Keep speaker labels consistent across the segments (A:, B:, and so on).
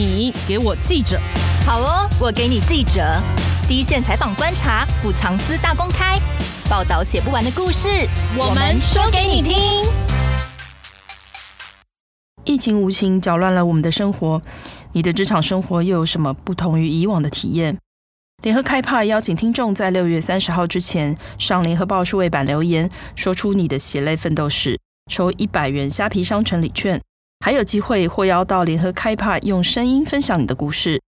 A: 你给我记者，
B: 好哦，我给你记者，第一线采访观察，不藏私大公开，报道写不完的故事，我们说给你听。
C: 疫情无情搅乱了我们的生活，你的职场生活又有什么不同于以往的体验？联合开趴邀请听众在六月三十号之前上联合报数位版留言，说出你的血泪奋斗史，抽一百元虾皮商城礼券，还有机会获邀到联合开趴用声音分享你的故事。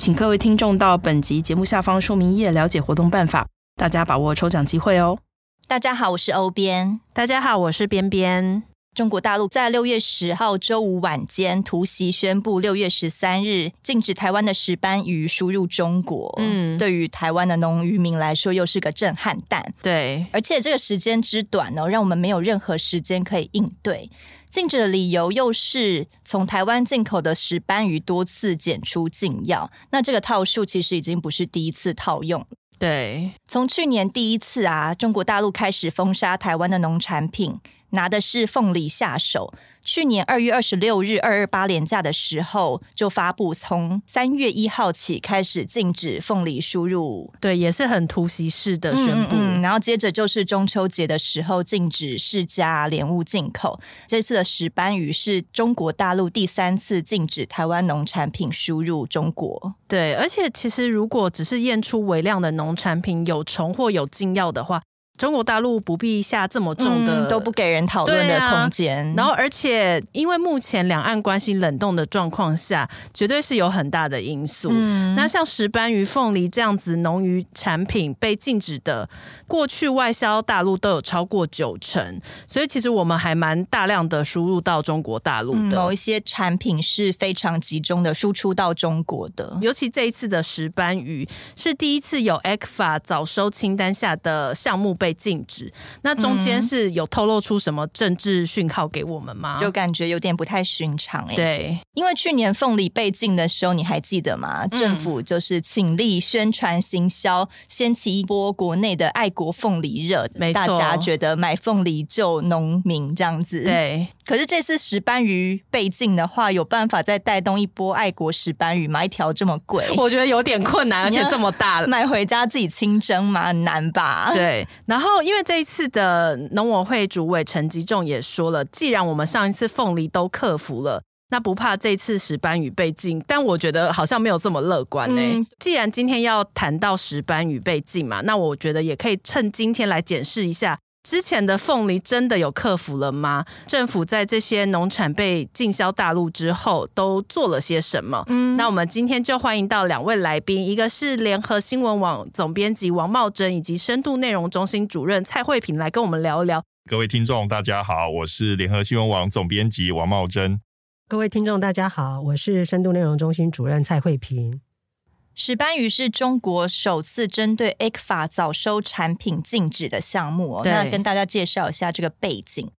C: 请各位听众到本集节目下方说明页了解活动办法，大家把握抽奖机会哦。
B: 大家好，我是欧边。
A: 大家好，我是边边。
B: 中国大陆在六月十号周五晚间突袭宣布，六月十三日禁止台湾的石斑鱼输入中国。嗯，对于台湾的农渔民来说，又是个震撼弹。
A: 对，
B: 而且这个时间之短呢，让我们没有任何时间可以应对。禁止的理由又是从台湾进口的石斑鱼多次检出禁药。那这个套数其实已经不是第一次套用。
A: 对，
B: 从去年第一次啊，中国大陆开始封杀台湾的农产品。拿的是凤梨下手。去年二月二十六日二二八连假的时候，就发布从三月一号起开始禁止凤梨输入，
A: 对，也是很突袭式的宣布。
B: 嗯嗯，然后接着就是中秋节的时候禁止释迦莲雾进口。这次的石斑鱼是中国大陆第三次禁止台湾农产品输入中国。
A: 对，而且其实如果只是验出微量的农产品有虫或有禁药的话。中国大陆不必下这么重的，
B: 嗯、都不给人讨论的空间，啊。
A: 然后，而且因为目前两岸关系冷冻的状况下，绝对是有很大的因素。嗯、那像石斑鱼、凤梨这样子农渔产品被禁止的，过去外销大陆都有超过九成，所以其实我们还蛮大量的输入到中国大陆的。
B: 嗯、某一些产品是非常集中的输出到中国的，
A: 尤其这一次的石斑鱼是第一次有 ECFA 早收清单下的项目被禁止，那中间是有透露出什么政治讯号给我们吗？
B: 就感觉有点不太寻常哎、欸。
A: 对，
B: 因为去年凤梨被禁的时候，你还记得吗？嗯、政府就是倾力宣传行销，掀起一波国内的爱国凤梨热，
A: 没错，
B: 大家觉得买凤梨救农民这样子。
A: 对，
B: 可是这次石斑鱼被禁的话，有办法再带动一波爱国石斑鱼吗？一条这么贵，
A: 我觉得有点困难，而且这么大了，
B: 买回家自己清蒸吗？很难吧？
A: 对，然后因为这一次的农委会主委陈吉仲也说了，既然我们上一次凤梨都克服了，那不怕这次石斑鱼被禁。但我觉得好像没有这么乐观呢、欸。嗯、既然今天要谈到石斑鱼被禁嘛，那我觉得也可以趁今天来检视一下。之前的凤梨真的有克服了吗？政府在这些农产被进销大陆之后都做了些什么？嗯，那我们今天就欢迎到两位来宾，一个是联合新闻网总编辑王茂珍，以及深度内容中心主任蔡慧平来跟我们聊一聊。
D: 各位听众，大家好，我是联合新闻网总编辑王茂珍。
E: 各位听众，大家好，我是深度内容中心主任蔡慧萍。
B: 石斑鱼是中国首次针对 ECFA 早收产品禁止的项目哦。那跟大家介绍一下这个背景。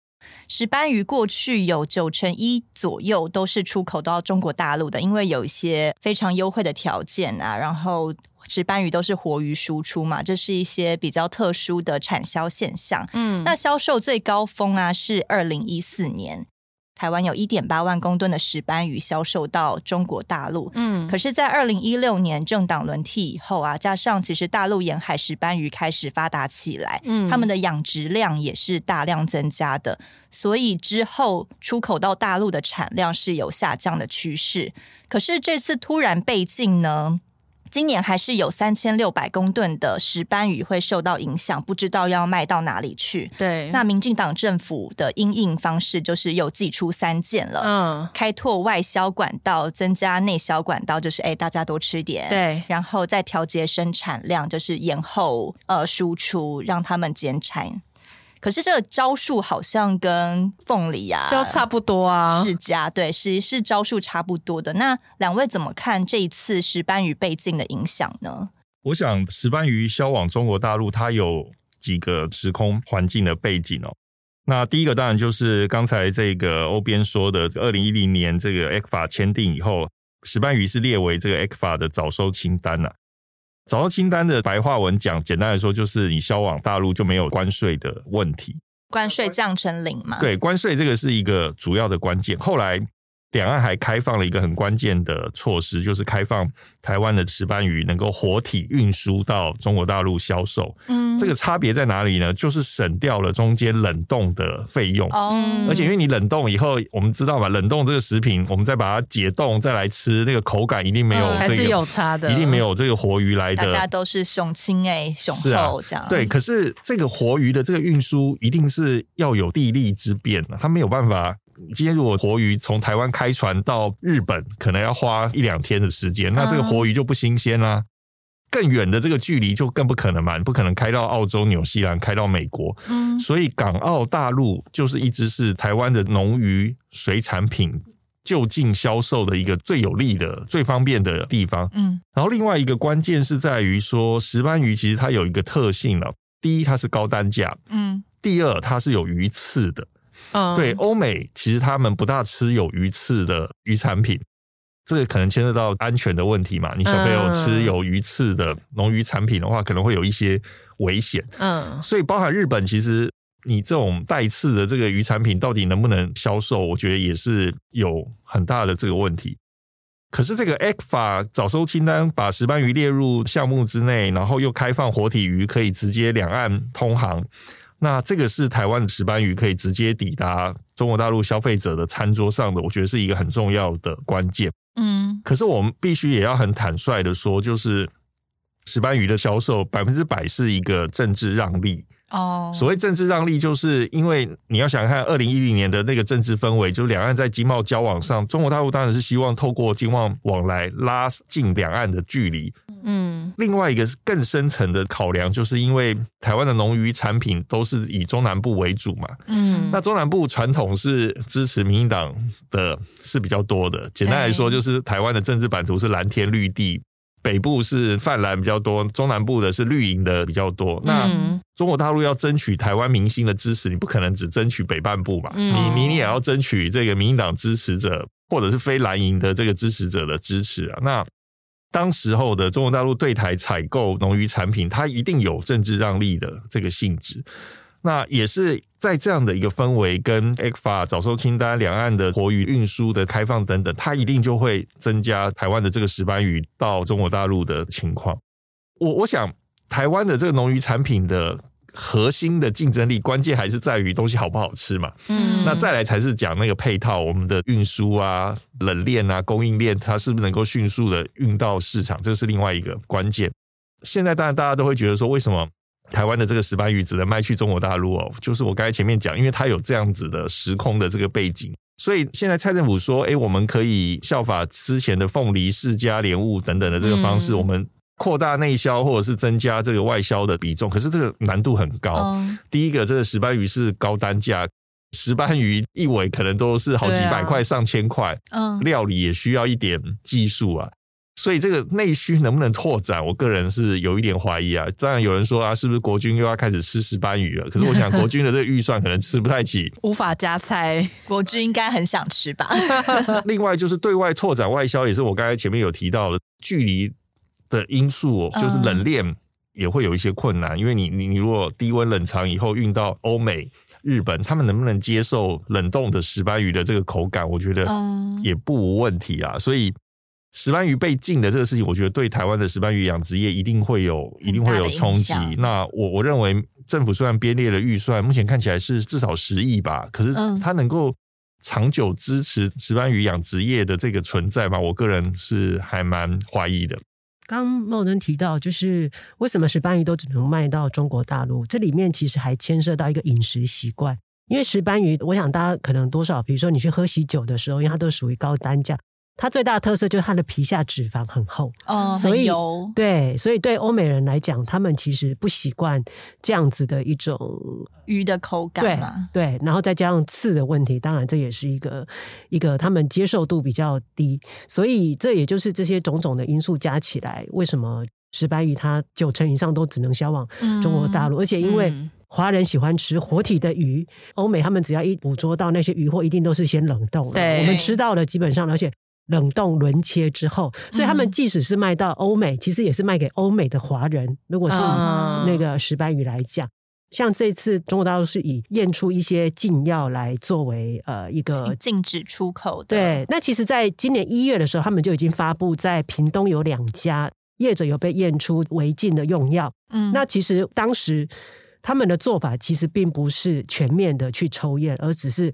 B: 石斑鱼过去有九成一左右都是出口到中国大陆的，因为有一些非常优惠的条件啊。然后石斑鱼都是活鱼输出嘛，这是一些比较特殊的产销现象。嗯，那销售最高峰啊是二零一四年。台湾有一点八万公吨的石斑鱼销售到中国大陆，嗯，可是，在二零一六年政党轮替以后啊，加上其实大陆沿海石斑鱼开始发达起来，嗯，他们的养殖量也是大量增加的，所以之后出口到大陆的产量是有下降的趋势。可是这次突然被禁呢？今年还是有三千六百公吨的石斑鱼会受到影响，不知道要卖到哪里去。
A: 对，
B: 那民进党政府的因应方式就是又祭出三件了，嗯，开拓外销管道，增加内销管道，就是哎，大家多吃点，
A: 对，
B: 然后再调节生产量，就是延后呃输出，让他们减产。可是这个招数好像跟凤梨啊
A: 都差不多啊，
B: 释迦对，是是招数差不多的。那两位怎么看这一次石斑鱼被禁的影响呢？
D: 我想石斑鱼销往中国大陆，它有几个时空环境的背景哦。那第一个当然就是刚才这个欧编说的，二零一零年这个 ECFA 签订以后，石斑鱼是列为这个 ECFA 的早收清单了啊。早收清单的白话文讲，简单来说就是你销往大陆就没有关税的问题，
B: 关税降成零嘛？
D: 对，关税这个是一个主要的关键。后来两岸还开放了一个很关键的措施，就是开放台湾的石斑鱼能够活体运输到中国大陆销售。嗯，这个差别在哪里呢？就是省掉了中间冷冻的费用。哦，而且因为你冷冻以后，我们知道嘛，冷冻这个食品，我们再把它解冻再来吃，那个口感一定没有这个，还
A: 是有差的，
D: 一定没有这个活鱼来的。
B: 大家都是雄青哎，雄厚这样。
D: 啊、对，可是这个活鱼的这个运输一定是要有地利之便的，它没有办法。今天如果活鱼从台湾开船到日本，可能要花一两天的时间，那这个活鱼就不新鲜啦、啊。更远的这个距离就更不可能嘛，你不可能开到澳洲、纽西兰，开到美国。嗯，所以港澳大陆就是一直是台湾的农渔水产品就近销售的一个最有利的、最方便的地方。嗯，然后另外一个关键是在于说，石斑鱼其实它有一个特性了，第一它是高单价，嗯，第二它是有鱼刺的。嗯，对，欧美其实他们不大吃有鱼刺的鱼产品，这个可能牵涉到安全的问题嘛。你小朋友吃有鱼刺的农渔产品的话，可能会有一些危险。嗯，所以包含日本，其实你这种带刺的这个鱼产品到底能不能销售，我觉得也是有很大的这个问题。可是这个 ECFA 早收清单把石斑鱼列入项目之内，然后又开放活体鱼可以直接两岸通航。那这个是台湾的石斑鱼可以直接抵达中国大陆消费者的餐桌上的，我觉得是一个很重要的关键。嗯，可是我们必须也要很坦率的说，就是石斑鱼的销售百分之百是一个政治让利。哦，所谓政治让利，就是因为你要想看二零一零年的那个政治氛围，就是两岸在经贸交往上，中国大陆当然是希望透过经贸往来拉近两岸的距离。嗯，另外一个是更深层的考量，就是因为台湾的农渔产品都是以中南部为主嘛。嗯，那中南部传统是支持民进党的是比较多的。简单来说，就是台湾的政治版图是蓝天绿地。北部是泛蓝比较多，中南部的是绿营的比较多。那中国大陆要争取台湾明星的支持，你不可能只争取北半部嘛？你你你也要争取这个民进党支持者或者是非蓝营的这个支持者的支持啊。那当时候的中国大陆对台采购农渔产品，它一定有政治让利的这个性质。那也是在这样的一个氛围，跟 ECFA 早收清单、两岸的活鱼运输的开放等等，它一定就会增加台湾的这个石斑鱼到中国大陆的情况。我我想，台湾的这个农渔产品的核心的竞争力，关键还是在于东西好不好吃嘛。嗯，那再来才是讲那个配套，我们的运输啊、冷链啊、供应链，它是不是能够迅速的运到市场，这是另外一个关键。现在当然大家都会觉得说，为什么？台湾的这个石斑鱼只能卖去中国大陆哦，就是我刚才前面讲，因为它有这样子的时空的这个背景，所以现在蔡政府说，哎，我们可以效法之前的凤梨、释迦、莲雾等等的这个方式，我们扩大内销或者是增加这个外销的比重。可是这个难度很高。第一个，这个石斑鱼是高单价，石斑鱼一尾可能都是好几百块、上千块，嗯，料理也需要一点技术啊。所以这个内需能不能拓展，我个人是有一点怀疑啊。当然有人说啊，是不是国军又要开始吃石斑鱼了？可是我想国军的这个预算可能吃不太起，
A: 无法加菜。
B: 国军应该很想吃吧？
D: 另外就是对外拓展外销，也是我刚才前面有提到的距离的因素，就是冷链也会有一些困难，因为你你你如果低温冷藏以后运到欧美、日本，他们能不能接受冷冻的石斑鱼的这个口感？我觉得也不无问题啊。所以。石斑鱼被禁的这个事情，我觉得对台湾的石斑鱼养殖业一定会有，一定会有冲击。那我我认为政府虽然编列了预算，目前看起来是至少十亿吧，可是它能够长久支持石斑鱼养殖业的这个存在吗？我个人是还蛮怀疑的。
E: 刚茂登提到，就是为什么石斑鱼都只能卖到中国大陆？这里面其实还牵涉到一个饮食习惯，因为石斑鱼，我想大家可能多少，比如说你去喝喜酒的时候，因为它都属于高单价。它最大的特色就是它的皮下脂肪很厚，
B: 哦，所以油。
E: 对，所以对欧美人来讲，他们其实不习惯这样子的一种
B: 鱼的口感嘛。
E: 对，对，然后再加上刺的问题，当然这也是一个一个他们接受度比较低，所以这也就是这些种种的因素加起来，为什么石斑鱼它九成以上都只能销往中国大陆，嗯、而且因为华人喜欢吃活体的鱼，欧美他们只要一捕捉到那些鱼货，一定都是先冷冻的。对，我们吃到的基本上，而且。冷冻轮切之后，所以他们即使是卖到欧美，嗯、其实也是卖给欧美的华人。如果是那个石斑鱼来讲，像这次中国大陆是以验出一些禁药来作为呃一个
B: 禁止出口的。
E: 对，那其实在今年一月的时候，他们就已经发布，在屏东有两家业者有被验出违禁的用药。嗯，那其实当时他们的做法其实并不是全面的去抽验，而只是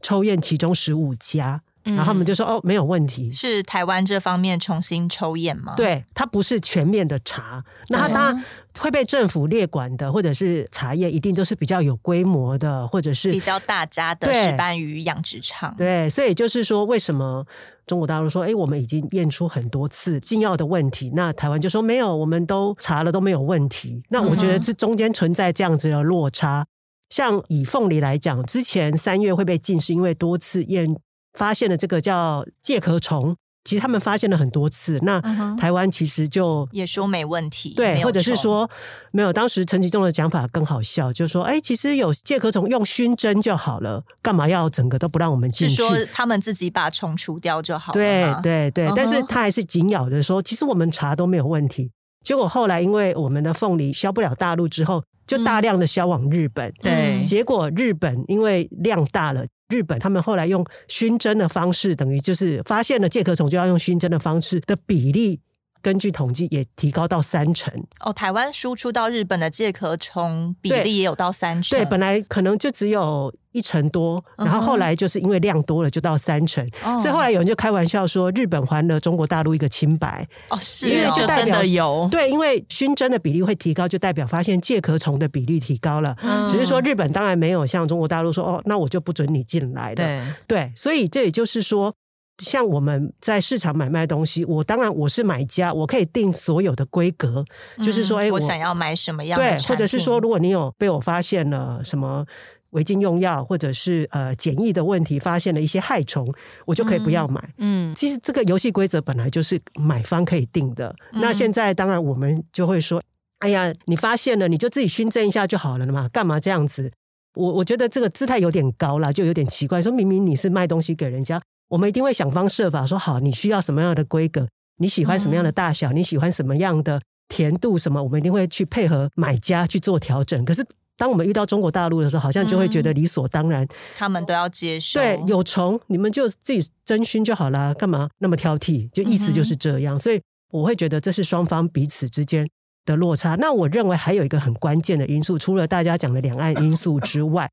E: 抽验其中十五家。然后他们就说：“哦，没有问题。”
B: 是台湾这方面重新抽验吗？
E: 对，它不是全面的查。那它当然会被政府列管的，或者是茶叶，一定都是比较有规模的，或者是
B: 比较大家的石斑鱼养殖场。
E: 对，所以就是说，为什么中国大陆说：“哎，我们已经验出很多次禁药的问题。”那台湾就说：“没有，我们都查了都没有问题。”那我觉得这中间存在这样子的落差。像以凤梨来讲，之前三月会被禁，是因为多次验。发现了这个叫介壳虫，其实他们发现了很多次。那台湾其实就
B: 也说没问题，
E: 对，或者是说没有。当时陈吉仲的讲法更好笑，就是说，哎，其实有介壳虫用熏蒸就好了，干嘛要整个都不让我们进去？
B: 是说他们自己把虫除掉就好了？
E: 对对对，但是他还是紧咬着说，其实我们查都没有问题。结果后来因为我们的凤梨销不了大陆之后，就大量的销往日本。
B: 对，
E: 结果日本因为量大了。日本他们后来用熏蒸的方式，等于就是发现了介壳虫，就要用熏蒸的方式的比例，根据统计也提高到三成。
B: 哦，台湾输出到日本的介壳虫比例也有到三成。
E: 对，本来可能就只有。一成多，然后后来就是因为量多了，就到三成。Uh. 所以后来有人就开玩笑说，日本还了中国大陆一个清白。
B: 哦，是，
E: 因为就代表
A: 有
E: 对，因为熏蒸的比例会提高，就代表发现介壳虫的比例提高了。Uh. 只是说日本当然没有像中国大陆说哦，那我就不准你进来的。对，对，所以这也就是说，像我们在市场买卖东西，我当然我是买家，我可以定所有的规格，嗯、就是说，哎，
B: 我想要买什么样的
E: 对，或者是说，如果你有被我发现了什么。违禁用药，或者是呃检疫的问题，发现了一些害虫，我就可以不要买。嗯，其实这个游戏规则本来就是买方可以定的。嗯。那现在当然我们就会说，哎呀，你发现了，你就自己熏蒸一下就好了嘛，干嘛这样子？我我觉得这个姿态有点高了，就有点奇怪。说明明你是卖东西给人家，我们一定会想方设法说好，你需要什么样的规格，你喜欢什么样的大小，嗯，你喜欢什么样的甜度什么，我们一定会去配合买家去做调整。可是。当我们遇到中国大陆的时候，好像就会觉得理所当然，嗯、
B: 他们都要接受。
E: 对，有虫你们就自己蒸熏就好了，干嘛那么挑剔？就意思就是这样。嗯、所以我会觉得这是双方彼此之间的落差。那我认为还有一个很关键的因素，除了大家讲的两岸因素之外，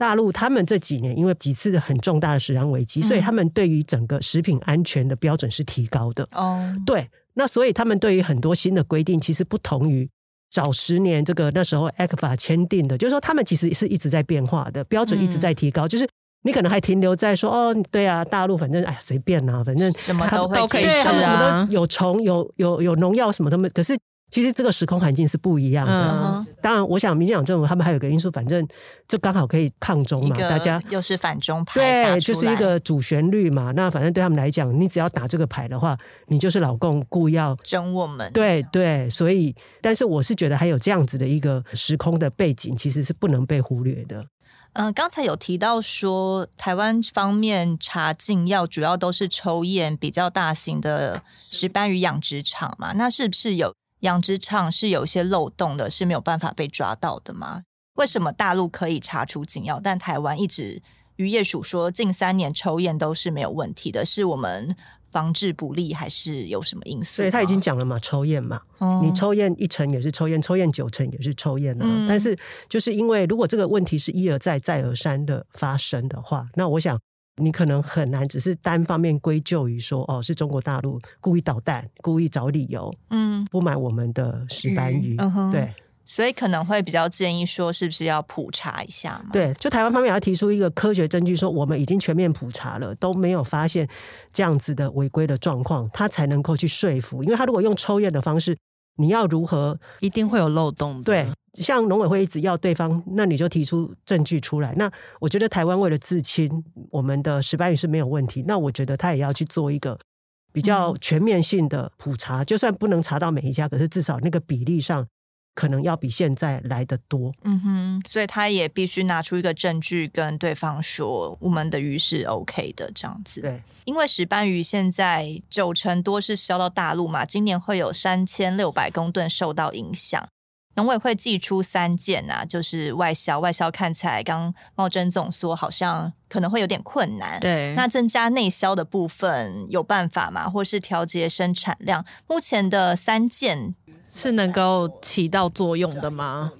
E: 大陆他们这几年因为几次很重大的食安危机，所以他们对于整个食品安全的标准是提高的。哦，对，那所以他们对于很多新的规定，其实不同于。早十年，这个那时候 ECFA 签订的，就是说他们其实是一直在变化的，标准一直在提高。嗯、就是你可能还停留在说哦，对啊，大陆反正哎呀随便呐、啊，反正
B: 什么都会
E: 对，他们什么都有虫有有有农药什么的，可是。其实这个时空环境是不一样的。嗯、当然，我想民进党政府他们还有个因素，反正就刚好可以抗中嘛，大家
B: 又是反中派，
E: 对，就是一个主旋律嘛。那反正对他们来讲，你只要打这个牌的话，你就是老共故意要
B: 整我们。
E: 对对，所以，但是我是觉得还有这样子的一个时空的背景，其实是不能被忽略的。
B: 嗯、呃，刚才有提到说，台湾方面查禁药主要都是抽验比较大型的石斑鱼养殖场嘛，那是不是有？养殖场是有一些漏洞的，是没有办法被抓到的吗？为什么大陆可以查出禁药，但台湾一直渔业署说近三年抽验都是没有问题的，是我们防治不力，还是有什么因素？
E: 对，他已经讲了嘛，抽验嘛，嗯、你抽验一成也是抽验，抽验九成也是抽验啊、嗯。但是就是因为如果这个问题是一而再再而三的发生的话，那我想。你可能很难只是单方面归咎于说哦，是中国大陆故意捣蛋，故意找理由，嗯，不买我们的石斑鱼，嗯、对，
B: 所以可能会比较建议说，是不是要普查一下嘛？
E: 对，就台湾方面要提出一个科学证据，说我们已经全面普查了，都没有发现这样子的违规的状况，他才能够去说服。因为他如果用抽验的方式，你要如何
A: 一定会有漏洞的，
E: 对。像农委会一直要对方，那你就提出证据出来。那我觉得台湾为了自清，我们的石斑鱼是没有问题。那我觉得他也要去做一个比较全面性的普查，嗯、就算不能查到每一家，可是至少那个比例上可能要比现在来的多。
B: 嗯哼，所以他也必须拿出一个证据跟对方说，我们的鱼是 OK 的这样子。
E: 对，
B: 因为石斑鱼现在九成多是销到大陆嘛，今年会有三千六百公吨受到影响。农委会寄出三件啊，就是外销，外销看起来刚茂珍总说好像可能会有点困难。
A: 对，
B: 那增加内销的部分有办法吗？或是调节生产量？目前的三件
A: 是能够起到作用的吗？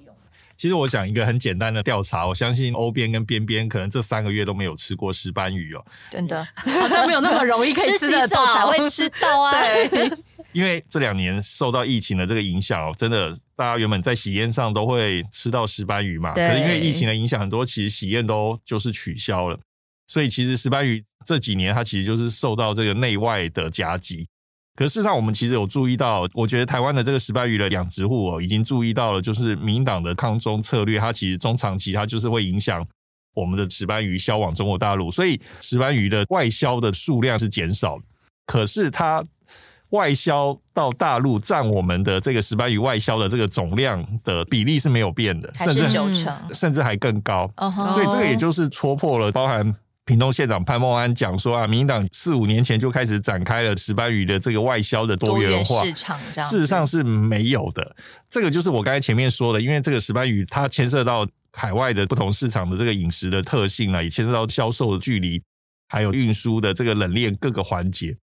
D: 其实我想一个很简单的调查，我相信欧边跟边边可能这三个月都没有吃过石斑鱼哦，
B: 真的
A: 好像没有那么容易可以吃得到，
B: 才会吃到啊。
A: 对，
D: 因为这两年受到疫情的这个影响哦，真的大家原本在喜宴上都会吃到石斑鱼嘛，可是因为疫情的影响，很多其实喜宴都就是取消了，所以其实石斑鱼这几年它其实就是受到这个内外的夹击。可是事实上，我们其实有注意到，我觉得台湾的这个石斑鱼的养殖户哦，已经注意到了，就是民进党的抗中策略，它其实中长期它就是会影响我们的石斑鱼销往中国大陆，所以石斑鱼的外销的数量是减少，可是它外销到大陆占我们的这个石斑鱼外销的这个总量的比例是没有变的，
B: 还是九成，
D: 甚至还更高。
B: Uh -huh.
D: 所以这个也就是戳破了包含。屏东县长潘孟安讲说啊，民进党四五年前就开始展开了石斑鱼的这个外销的多元化
B: 市场，
D: 事实上是没有的。这个就是我刚才前面说的，因为这个石斑鱼它牵涉到海外的不同市场的这个饮食的特性啊，也牵涉到销售的距离，还有运输的这个冷链各个环节。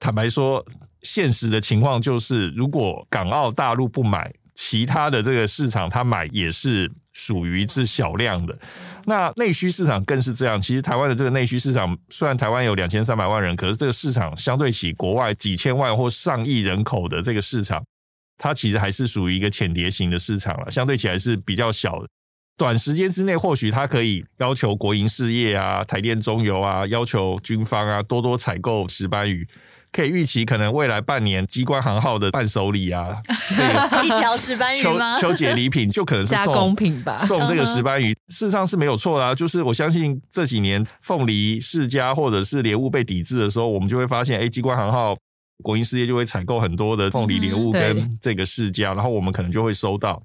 D: 坦白说，现实的情况就是，如果港澳大陆不买，其他的这个市场它买也是。属于是小量的，那内需市场更是这样。其实台湾的这个内需市场，虽然台湾有两千三百万人，可是这个市场相对起国外几千万或上亿人口的这个市场，它其实还是属于一个浅碟型的市场了，相对起来是比较小的。短时间之内，或许它可以要求国营事业啊、台电、中油啊，要求军方啊多多采购石斑鱼。可以预期，可能未来半年，机关行号的伴手礼啊，
B: 一条石斑鱼吗？
D: 秋节礼品就可能是
A: 加工品吧，
D: 送这个石斑鱼，事实上是没有错啦啊。就是我相信这几年凤梨世家或者是莲雾被抵制的时候，我们就会发现，哎，机关行号国营事业就会采购很多的凤梨莲雾跟这个世家，然后我们可能就会收到。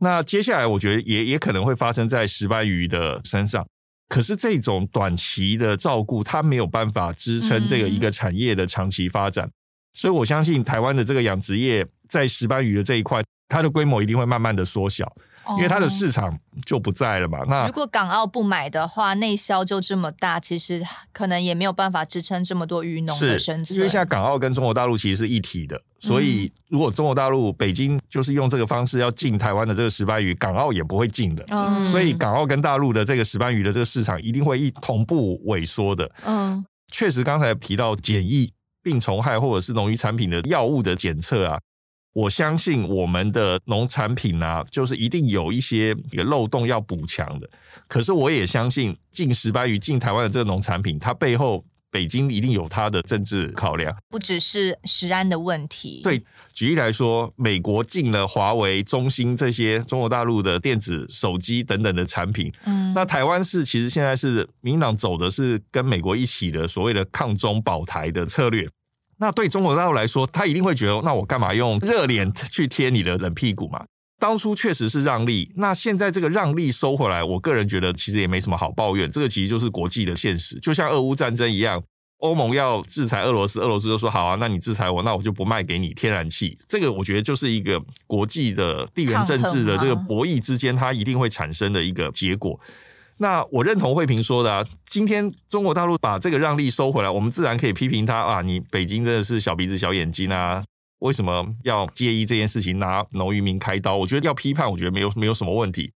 D: 那接下来，我觉得也也可能会发生在石斑鱼的身上。可是这种短期的照顾，它没有办法支撑这个一个产业的长期发展，所以我相信台湾的这个养殖业在石斑鱼的这一块，它的规模一定会慢慢的缩小。因为它的市场就不在了嘛。那
B: 如果港澳不买的话，内销就这么大，其实可能也没有办法支撑这么多渔农的生存。
D: 因为现在港澳跟中国大陆其实是一体的，所以如果中国大陆北京就是用这个方式要进台湾的这个石斑鱼，港澳也不会进的。嗯，所以港澳跟大陆的这个石斑鱼的这个市场一定会一同步萎缩的。嗯，确实刚才提到检疫病虫害或者是农渔产品的药物的检测啊。我相信我们的农产品啊，就是一定有一些一个漏洞要补强的。可是我也相信进石斑鱼进台湾的这个农产品，它背后北京一定有它的政治考量，
B: 不只是食安的问题。
D: 对，举例来说，美国进了华为、中兴这些中国大陆的电子手机等等的产品，嗯，那台湾是其实现在是民进党走的是跟美国一起的所谓的抗中保台的策略。那对中国大陆来说，他一定会觉得，那我干嘛用热脸去贴你的冷屁股嘛？当初确实是让利，那现在这个让利收回来，我个人觉得其实也没什么好抱怨。这个其实就是国际的现实，就像俄乌战争一样，欧盟要制裁俄罗斯，俄罗斯就说好啊，那你制裁我，那我就不卖给你天然气。这个我觉得就是一个国际的地缘政治的这个博弈之间，它一定会产生的一个结果。那我认同慧萍说的啊，今天中国大陆把这个让利收回来，我们自然可以批评他啊，你北京真的是小鼻子小眼睛啊，为什么要介意这件事情，拿农渔民开刀？我觉得要批判，我觉得没有没有什么问题。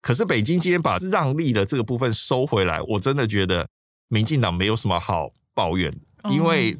D: 可是北京今天把让利的这个部分收回来，我真的觉得民进党没有什么好抱怨，因为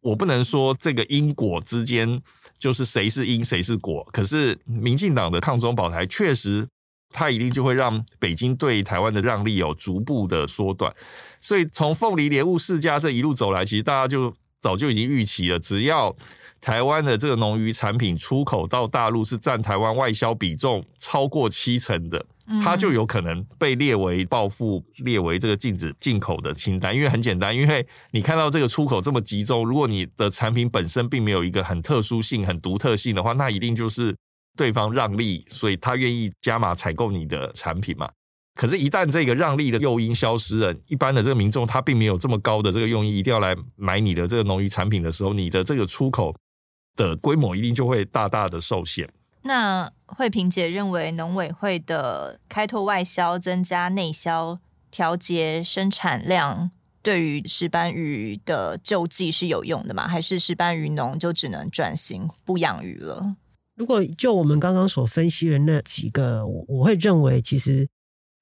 D: 我不能说这个因果之间就是谁是因谁是果，可是民进党的抗中保台确实。它一定就会让北京对台湾的让利有逐步的缩短，所以从凤梨莲雾世家这一路走来，其实大家就早就已经预期了，只要台湾的这个农渔产品出口到大陆是占台湾外销比重超过七成的，它就有可能被列为报复，列为这个禁止进口的清单。因为很简单，因为你看到这个出口这么集中，如果你的产品本身并没有一个很特殊性、很独特性的话，那一定就是。对方让利，所以他愿意加码采购你的产品嘛？可是，一旦这个让利的诱因消失了，一般的这个民众他并没有这么高的这个用意，一定要来买你的这个农渔产品的时候，你的这个出口的规模一定就会大大的受限。
B: 那慧萍姐认为，农委会的开拓外销、增加内销、调节生产量，对于石斑鱼的救济是有用的吗？还是石斑鱼农就只能转型不养鱼了？
E: 如果就我们刚刚所分析的那几个，我我会认为其实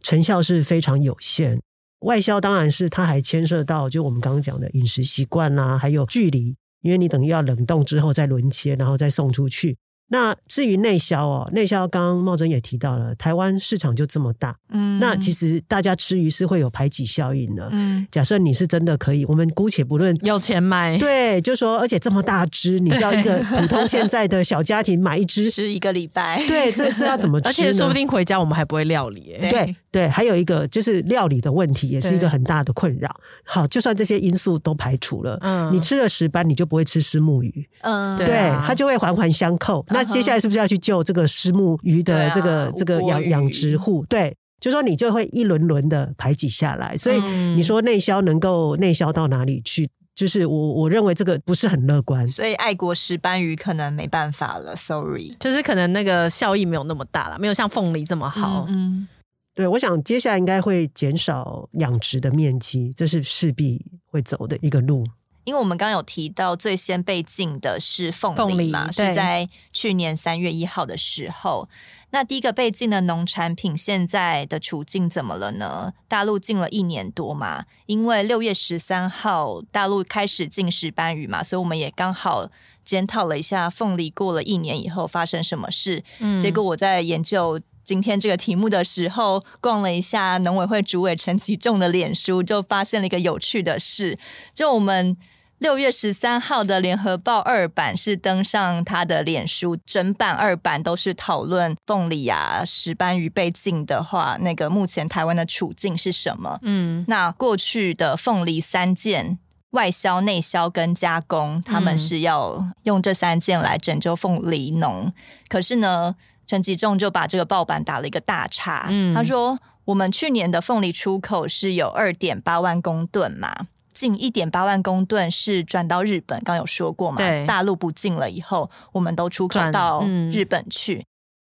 E: 成效是非常有限。外销当然是它还牵涉到就我们刚刚讲的饮食习惯啦，还有距离，因为你等于要冷冻之后再轮切，然后再送出去。那至于内销哦，内销刚刚茂珍也提到了，台湾市场就这么大，嗯，那其实大家吃鱼是会有排挤效应的，嗯，假设你是真的可以，我们姑且不论
A: 有钱买，
E: 对，就说而且这么大只，你知道一个普通现在的小家庭买一只
B: 吃一个礼拜，
E: 对，这这要怎么 吃？
A: 而且说不定回家我们还不会料理，
E: 对对，对，还有一个就是料理的问题，也是一个很大的困扰。好，就算这些因素都排除了，嗯，你吃了石斑，你就不会吃石目鱼，嗯，对，它就会环环相扣。那接下来是不是要去救这个虱目鱼的这个、啊、这个养养殖户？对，就说你就会一轮轮的排挤下来。所以你说内销能够内销到哪里去？就是我我认为这个不是很乐观。
B: 所以爱国石斑鱼可能没办法了，sorry，
A: 就是可能那个效益没有那么大了，没有像凤梨这么好。嗯，
E: 嗯，对，我想接下来应该会减少养殖的面积，这是势必会走的一个路。
B: 因为我们刚刚有提到，最先被禁的是凤梨嘛，是在去年三月一号的时候。那第一个被禁的农产品，现在的处境怎么了呢？大陆禁了一年多嘛，因为六月十三号大陆开始禁石斑鱼嘛，所以我们也刚好检讨了一下凤梨过了一年以后发生什么事。嗯，结果我在研究今天这个题目的时候，逛了一下农委会主委陈其仲的脸书，就发现了一个有趣的事，就我们。六月十三号的联合报二版是登上他的脸书，整版二版都是讨论凤梨啊、石斑鱼被禁的话，那个目前台湾的处境是什么？嗯，那过去的凤梨三件外销、内销跟加工，他们是要用这三件来拯救凤梨农。可是呢，陈吉仲就把这个报版打了一个大叉。嗯，他说我们去年的凤梨出口是有二点八万公吨嘛。近一点八万公吨是转到日本，刚有说过嘛？大陆不进了以后，我们都出口到日本去。嗯、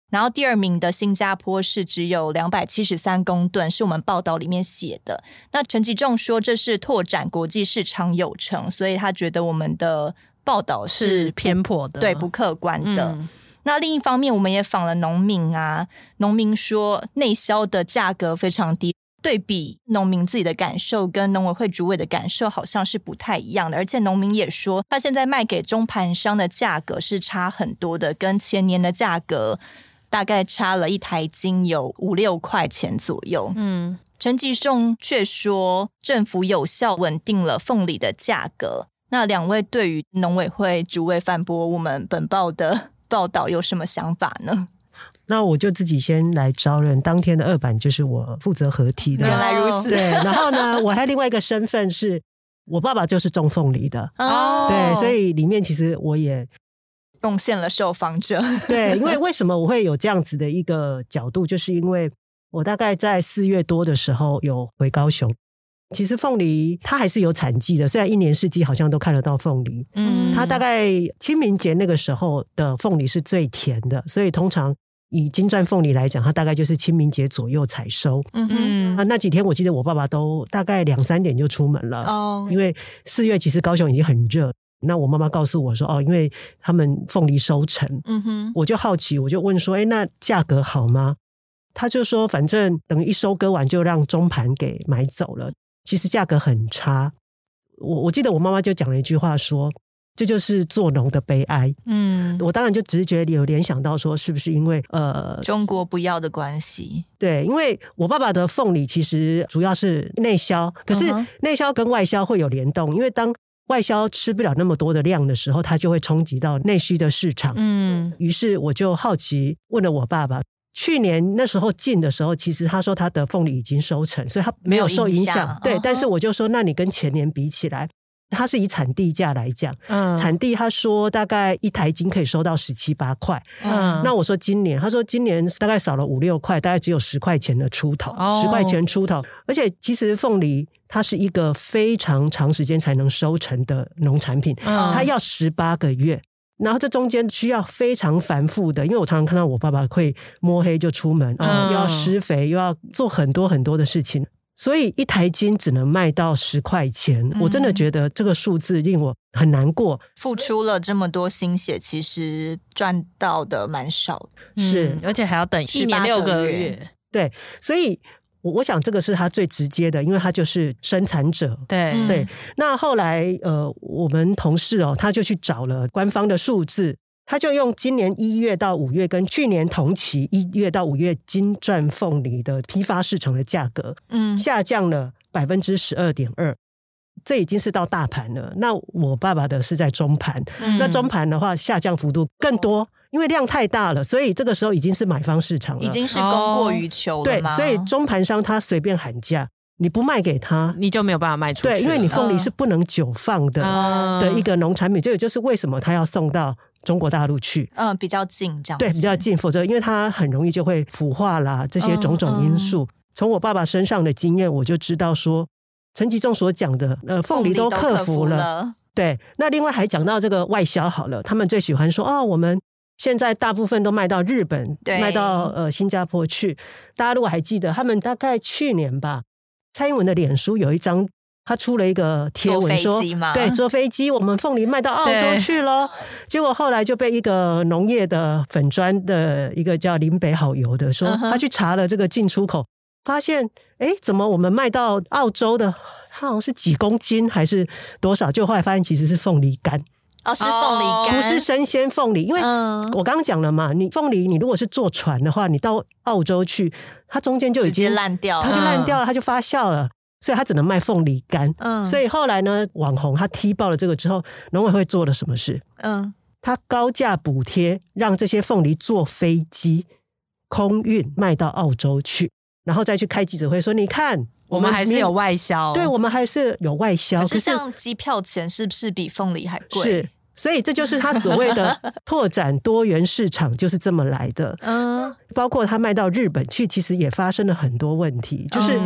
B: 然后第二名的新加坡是只有两百七十三公吨，是我们报道里面写的。那陈吉仲说这是拓展国际市场有成，所以他觉得我们的报道是，
A: 是偏颇的，
B: 对，不客观的。嗯、那另一方面，我们也访了农民啊，农民说内销的价格非常低。对比农民自己的感受跟农委会主委的感受好像是不太一样的，而且农民也说，他现在卖给中盘商的价格是差很多的，跟前年的价格大概差了一台斤有五六块钱左右。嗯，陈吉仲却说政府有效稳定了凤梨的价格。那两位对于农委会主委反驳我们本报的报道有什么想法呢？
E: 那我就自己先来招人，当天的二版就是我负责合体的。
B: 原来如此。
E: 对，然后呢，我还有另外一个身份是，我爸爸就是种凤梨的。哦。对，所以里面其实我也
B: 贡献了受访者。
E: 对，因为为什么我会有这样子的一个角度，就是因为我大概在四月多的时候有回高雄。其实凤梨它还是有产季的，虽然一年四季好像都看得到凤梨。嗯。它大概清明节那个时候的凤梨是最甜的，所以通常。以金钻凤梨来讲，它大概就是清明节左右采收。嗯哼，啊，那几天我记得我爸爸都大概两三点就出门了。哦，因为四月其实高雄已经很热。那我妈妈告诉我说，哦，因为他们凤梨收成。嗯哼，我就好奇，我就问说，哎，那价格好吗？他就说，反正等一收割完就让中盘给买走了。其实价格很差。我我记得我妈妈就讲了一句话说。这就是做农的悲哀。嗯，我当然就直觉有联想到说，是不是因为呃
B: 中国不要的关系？
E: 对，因为我爸爸的凤梨其实主要是内销，可是内销跟外销会有联动，因为当外销吃不了那么多的量的时候，它就会冲击到内需的市场。嗯，于是我就好奇问了我爸爸，去年那时候进的时候，其实他说他的凤梨已经收成，所以他没有受影响。对，但是我就说，那你跟前年比起来？它是以产地价来讲，嗯，产地他说大概一台斤可以收到十七八块，嗯，那我说今年，他说今年大概少了五六块，大概只有十块钱的出头，十块钱出头，而且其实凤梨它是一个非常长时间才能收成的农产品，嗯，它要十八个月。然后这中间需要非常繁复的，因为我常常看到我爸爸会摸黑就出门啊，又要施肥，又要做很多很多的事情，所以一台金只能卖到十块钱。我真的觉得这个数字令我很难过。
B: 付出了这么多心血，其实赚到的蛮少的，
E: 是，
A: 而且还要等一年六个月。
E: 对，所以。我我想这个是他最直接的，因为他就是生产者。
A: 对
E: 对。那后来呃，我们同事哦，他就去找了官方的数字，他就用今年一月到五月跟去年同期一月到五月金钻凤梨的批发市场的价格，嗯，下降了百分之十二点二，这已经是到大盘了。那我爸爸的是在中盘，嗯，那中盘的话下降幅度更多。因为量太大了，所以这个时候已经是买方市场了，
B: 已经是供过于求了吗？
E: 对，所以中盘商他随便喊价，你不卖给他，
A: 你就没有办法卖出去。
E: 对，因为你凤梨是不能久放的、嗯、的一个农产品，这也就是为什么他要送到中国大陆去。
B: 嗯，比较近这样。
E: 对，比较近，否则因为它很容易就会腐化啦，这些种种因素。嗯嗯、从我爸爸身上的经验，我就知道说，陈吉仲所讲的，呃，凤梨都克服了。服了对，那另外还讲到这个外销好了，他们最喜欢说哦，我们。现在大部分都卖到日本，对卖到呃新加坡去。大家如果还记得，他们大概去年吧，蔡英文的脸书有一张，他出了一个贴文说，对，坐飞机，我们凤梨卖到澳洲去了。对结果后来就被一个农业的粉砖的一个叫林北好油的说，他去查了这个进出口，发现哎，怎么我们卖到澳洲的，他好像是几公斤还是多少？就后来发现其实是凤梨干。
B: 哦，是凤梨干，
E: 不是生鲜凤梨，因为我刚刚讲了嘛，你凤梨你如果是坐船的话，你到澳洲去，它中间就已经
B: 烂掉了，
E: 它就烂掉了，它就发酵了，所以它只能卖凤梨干。嗯，所以后来呢，网红他踢爆了这个之后，农委会做了什么事？嗯，他高价补贴，让这些凤梨坐飞机空运卖到澳洲去，然后再去开记者会说，你看。
A: 我们还是有外销，
E: 对，我们还是有外销。
B: 可是像机票钱是不是比凤梨还贵？
E: 是，所以这就是他所谓的 拓展多元市场，就是这么来的。嗯，包括他卖到日本去，其实也发生了很多问题。就是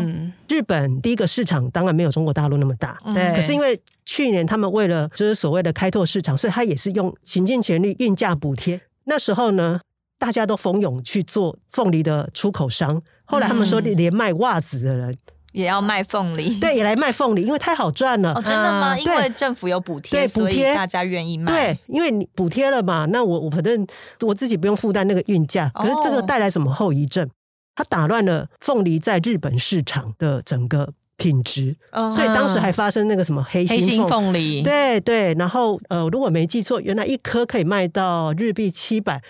E: 日本第一个市场当然没有中国大陆那么大，对。可是因为去年他们为了就是所谓的开拓市场，所以他也是用倾尽全力运价补贴。那时候呢，大家都蜂拥去做凤梨的出口商。后来他们说，连卖袜子的人。
B: 也要卖凤梨，
E: 对，也来卖凤梨，因为太好赚了。
B: 哦，真的吗？因为政府有补贴，
E: 对，补贴
B: 大家愿意卖。
E: 对，因为你补贴了嘛，那我我反正我自己不用负担那个运价。可是这个带来什么后遗症？它打乱了凤梨在日本市场的整个品质，所以当时还发生那个什么黑心凤梨。对对，然后呃，如果没记错，原来一颗可以卖到日币七百。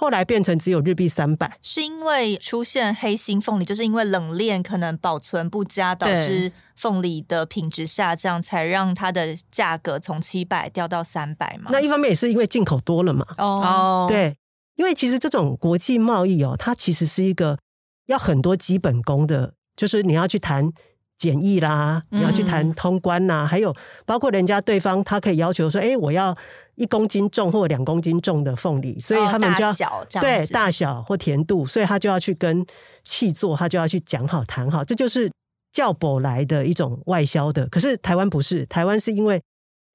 E: 后来变成只有日币三百，
B: 是因为出现黑心凤梨，就是因为冷链可能保存不佳，导致凤梨的品质下降，才让它的价格从七百掉到三百嘛。
E: 那一方面也是因为进口多了嘛。
B: 哦，
E: 对，因为其实这种国际贸易哦，它其实是一个要很多基本功的，就是你要去谈。检疫啦，你要去谈通关呐，嗯、还有包括人家对方他可以要求说，哎，我要一公斤重或两公斤重的凤梨，所以他们就要、哦、对大小或甜度，所以他就要去跟契作，他就要去讲好谈好，这就是叫舶来的一种外销的。可是台湾不是，台湾是因为。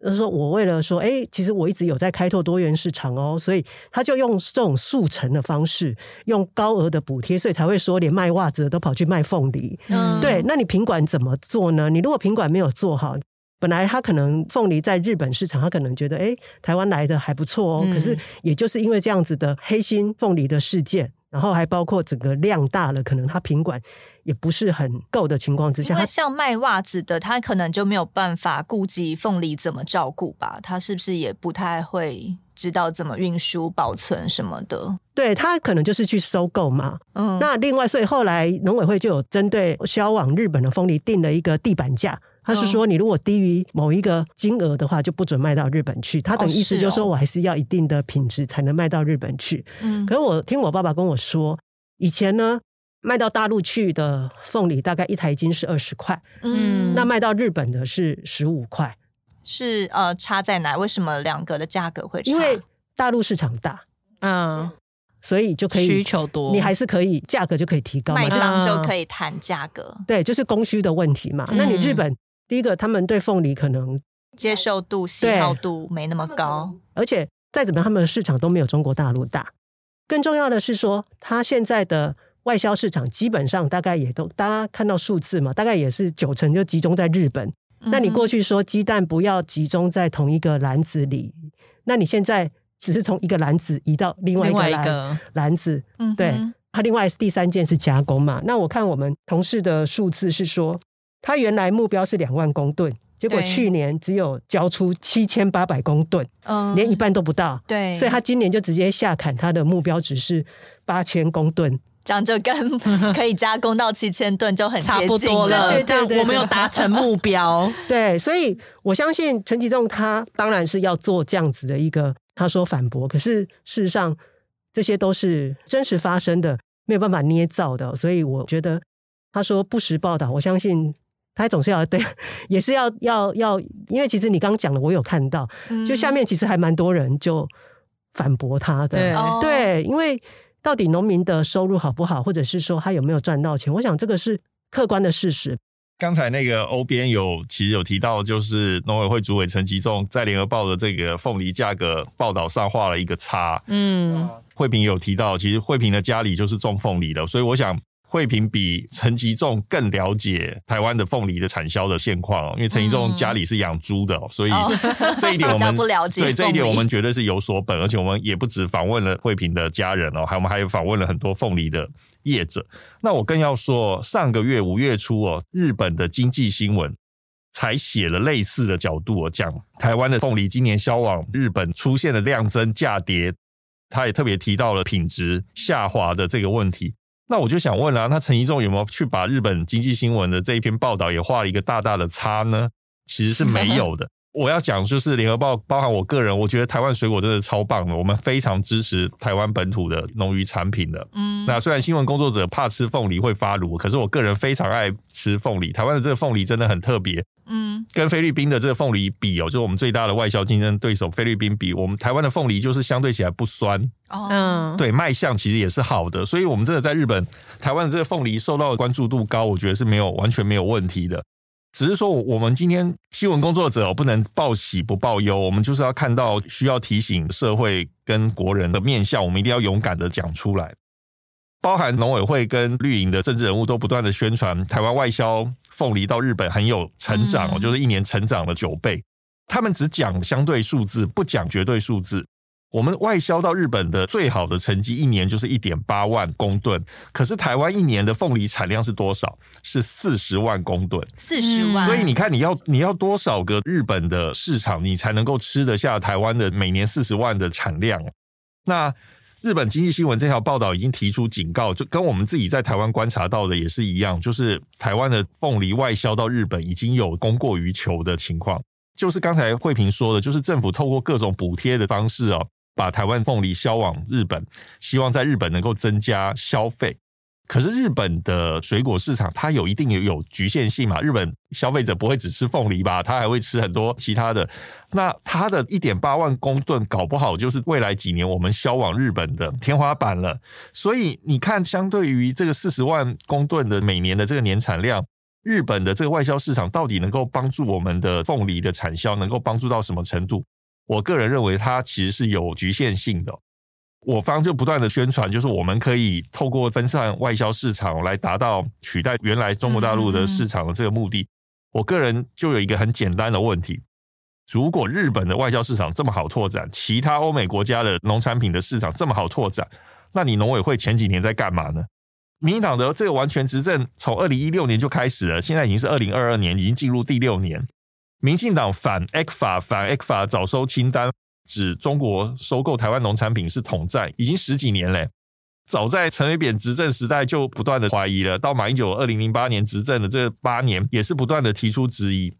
E: 就是说我为了说，哎、欸，其实我一直有在开拓多元市场哦，所以他就用这种速成的方式，用高额的补贴，所以才会说连卖袜子都跑去卖凤梨。嗯，对，那你品管怎么做呢？你如果品管没有做好，本来他可能凤梨在日本市场，他可能觉得，哎、欸，台湾来的还不错哦。嗯、可是也就是因为这样子的黑心凤梨的事件。然后还包括整个量大了，可能它品管也不是很够的情况之下，
B: 因为像卖袜子的，他可能就没有办法顾及凤梨怎么照顾吧？他是不是也不太会知道怎么运输、保存什么的？
E: 对，他可能就是去收购嘛。嗯，那另外，所以后来农委会就有针对销往日本的凤梨定了一个地板价。他是说，你如果低于某一个金额的话，就不准卖到日本去。他的意思就是说我还是要一定的品质才能卖到日本去。嗯，可是我听我爸爸跟我说，以前呢，卖到大陆去的凤梨大概一台斤是二十块，嗯，那卖到日本的是十五块。
B: 是呃，差在哪？为什么两个的价格会差？
E: 因为大陆市场大，嗯，所以就可以
A: 需求多，
E: 你还是可以价格就可以提高嘛，
B: 卖方就可以谈价格。
E: 对，就是供需的问题嘛。那你日本？第一个，他们对凤梨可能
B: 接受度、喜好度没那么高，
E: 而且再怎么样，他们的市场都没有中国大陆大。更重要的是说，它现在的外销市场基本上大概也都，大家看到数字嘛，大概也是九成就集中在日本。那你过去说鸡蛋不要集中在同一个篮子里，那你现在只是从一个篮子移到另外一个篮篮子，对。它另外第三件是加工嘛？那我看我们同事的数字是说，他原来目标是两万公吨，结果去年只有交出七千八百公吨，嗯，连一半都不到。对，所以他今年就直接下砍他的目标只是八千公吨，
B: 这样就跟 可以加工到七千吨就很差不多了。
A: 对对对，我们有达成目标。
E: 对，所以我相信陈吉仲他当然是要做这样子的一个，他说反驳，可是事实上。这些都是真实发生的，没有办法捏造的，所以我觉得他说不实报道，我相信他总是要对，也是要要要，因为其实你刚刚讲的，我有看到，就下面其实还蛮多人就反驳他的，嗯、对，对，因为到底农民的收入好不好，或者是说他有没有赚到钱，我想这个是客观的事实。
D: 刚才那个欧编有其实有提到，就是农委会主委陈吉仲在联合报的这个凤梨价格报道上画了一个叉。嗯，惠平有提到，其实惠平的家里就是种凤梨的，所以我想慧平比陈吉仲更了解台湾的凤梨的产销的现况。因为陈吉仲家里是养猪的，所以 这一点我们
B: 不了解。
D: 对这一点我们绝对是有所本，而且我们也不止访问了惠平的家人哦，还我们还有访问了很多凤梨的。业者，那我更要说，上个月五月初哦，日本的经济新闻才写了类似的角度哦，讲台湾的凤梨今年销往日本出现了量增价跌，他也特别提到了品质下滑的这个问题。那我就想问了，那陈一仲有没有去把日本经济新闻的这一篇报道也画了一个大大的叉呢？其实是没有的。我要讲就是联合报，包含我个人，我觉得台湾水果真的超棒的，我们非常支持台湾本土的农渔产品的。嗯，那虽然新闻工作者怕吃凤梨会发炉，可是我个人非常爱吃凤梨。台湾的这个凤梨真的很特别，嗯，跟菲律宾的这个凤梨比哦，就是我们最大的外销竞争对手菲律宾比，我们台湾的凤梨就是相对起来不酸。哦，嗯，对，卖相其实也是好的，所以我们真的在日本，台湾的这个凤梨受到的关注度高，我觉得是没有完全没有问题的。只是说，我们今天新闻工作者不能报喜不报忧，我们就是要看到需要提醒社会跟国人的面向，我们一定要勇敢的讲出来。包含农委会跟绿营的政治人物都不断的宣传，台湾外销凤梨到日本很有成长，嗯、就是一年成长了九倍。他们只讲相对数字，不讲绝对数字。我们外销到日本的最好的成绩，一年就是一点八万公吨。可是台湾一年的凤梨产量是多少？是四十万公吨。
B: 四十万。
D: 所以你看，你要你要多少个日本的市场，你才能够吃得下台湾的每年四十万的产量？那日本经济新闻这条报道已经提出警告，就跟我们自己在台湾观察到的也是一样，就是台湾的凤梨外销到日本已经有供过于求的情况。就是刚才惠平说的，就是政府透过各种补贴的方式哦。把台湾凤梨销往日本，希望在日本能够增加消费。可是日本的水果市场它有一定有有局限性嘛？日本消费者不会只吃凤梨吧？他还会吃很多其他的。那它的一点八万公吨，搞不好就是未来几年我们销往日本的天花板了。所以你看，相对于这个四十万公吨的每年的这个年产量，日本的这个外销市场到底能够帮助我们的凤梨的产销，能够帮助到什么程度？我个人认为，它其实是有局限性的。我方就不断的宣传，就是我们可以透过分散外销市场来达到取代原来中国大陆的市场的这个目的。我个人就有一个很简单的问题：如果日本的外销市场这么好拓展，其他欧美国家的农产品的市场这么好拓展，那你农委会前几年在干嘛呢？民进党的这个完全执政从二零一六年就开始了，现在已经是二零二二年，已经进入第六年。民进党反 ECFA 反 ECFA 早收清单，指中国收购台湾农产品是统战，已经十几年嘞。早在陈水扁执政时代就不断的怀疑了，到马英九二零零八年执政的这八年，也是不断的提出质疑。